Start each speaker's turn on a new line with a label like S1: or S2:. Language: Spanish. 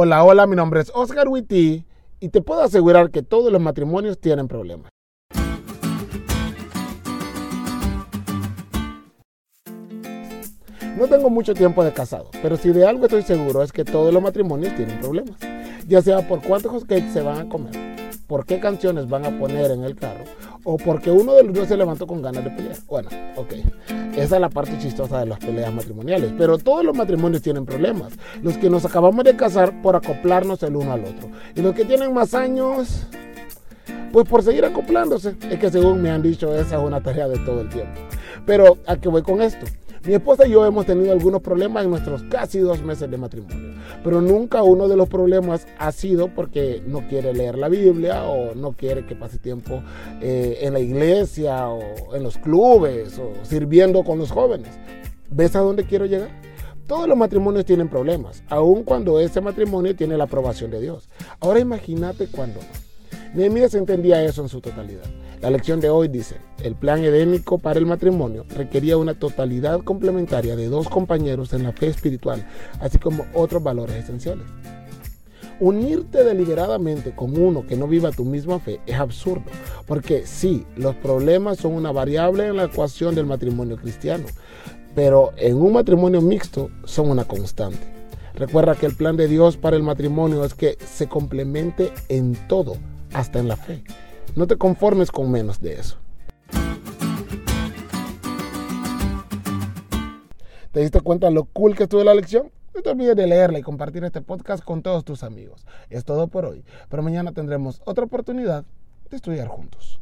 S1: Hola, hola, mi nombre es Oscar Witty y te puedo asegurar que todos los matrimonios tienen problemas. No tengo mucho tiempo de casado, pero si de algo estoy seguro es que todos los matrimonios tienen problemas. Ya sea por cuántos cakes se van a comer, por qué canciones van a poner en el carro, o porque uno de los dos se levantó con ganas de pelear. Bueno, ok. Esa es la parte chistosa de las peleas matrimoniales. Pero todos los matrimonios tienen problemas. Los que nos acabamos de casar por acoplarnos el uno al otro. Y los que tienen más años, pues por seguir acoplándose. Es que según me han dicho, esa es una tarea de todo el tiempo. Pero ¿a qué voy con esto? Mi esposa y yo hemos tenido algunos problemas en nuestros casi dos meses de matrimonio, pero nunca uno de los problemas ha sido porque no quiere leer la Biblia o no quiere que pase tiempo eh, en la iglesia o en los clubes o sirviendo con los jóvenes. ¿Ves a dónde quiero llegar? Todos los matrimonios tienen problemas, aun cuando ese matrimonio tiene la aprobación de Dios. Ahora imagínate cuando Nehemías entendía eso en su totalidad. La lección de hoy dice, el plan edénico para el matrimonio requería una totalidad complementaria de dos compañeros en la fe espiritual, así como otros valores esenciales. Unirte deliberadamente con uno que no viva tu misma fe es absurdo, porque sí, los problemas son una variable en la ecuación del matrimonio cristiano, pero en un matrimonio mixto son una constante. Recuerda que el plan de Dios para el matrimonio es que se complemente en todo, hasta en la fe. No te conformes con menos de eso. ¿Te diste cuenta lo cool que estuvo la lección? No te olvides de leerla y compartir este podcast con todos tus amigos. Es todo por hoy, pero mañana tendremos otra oportunidad de estudiar juntos.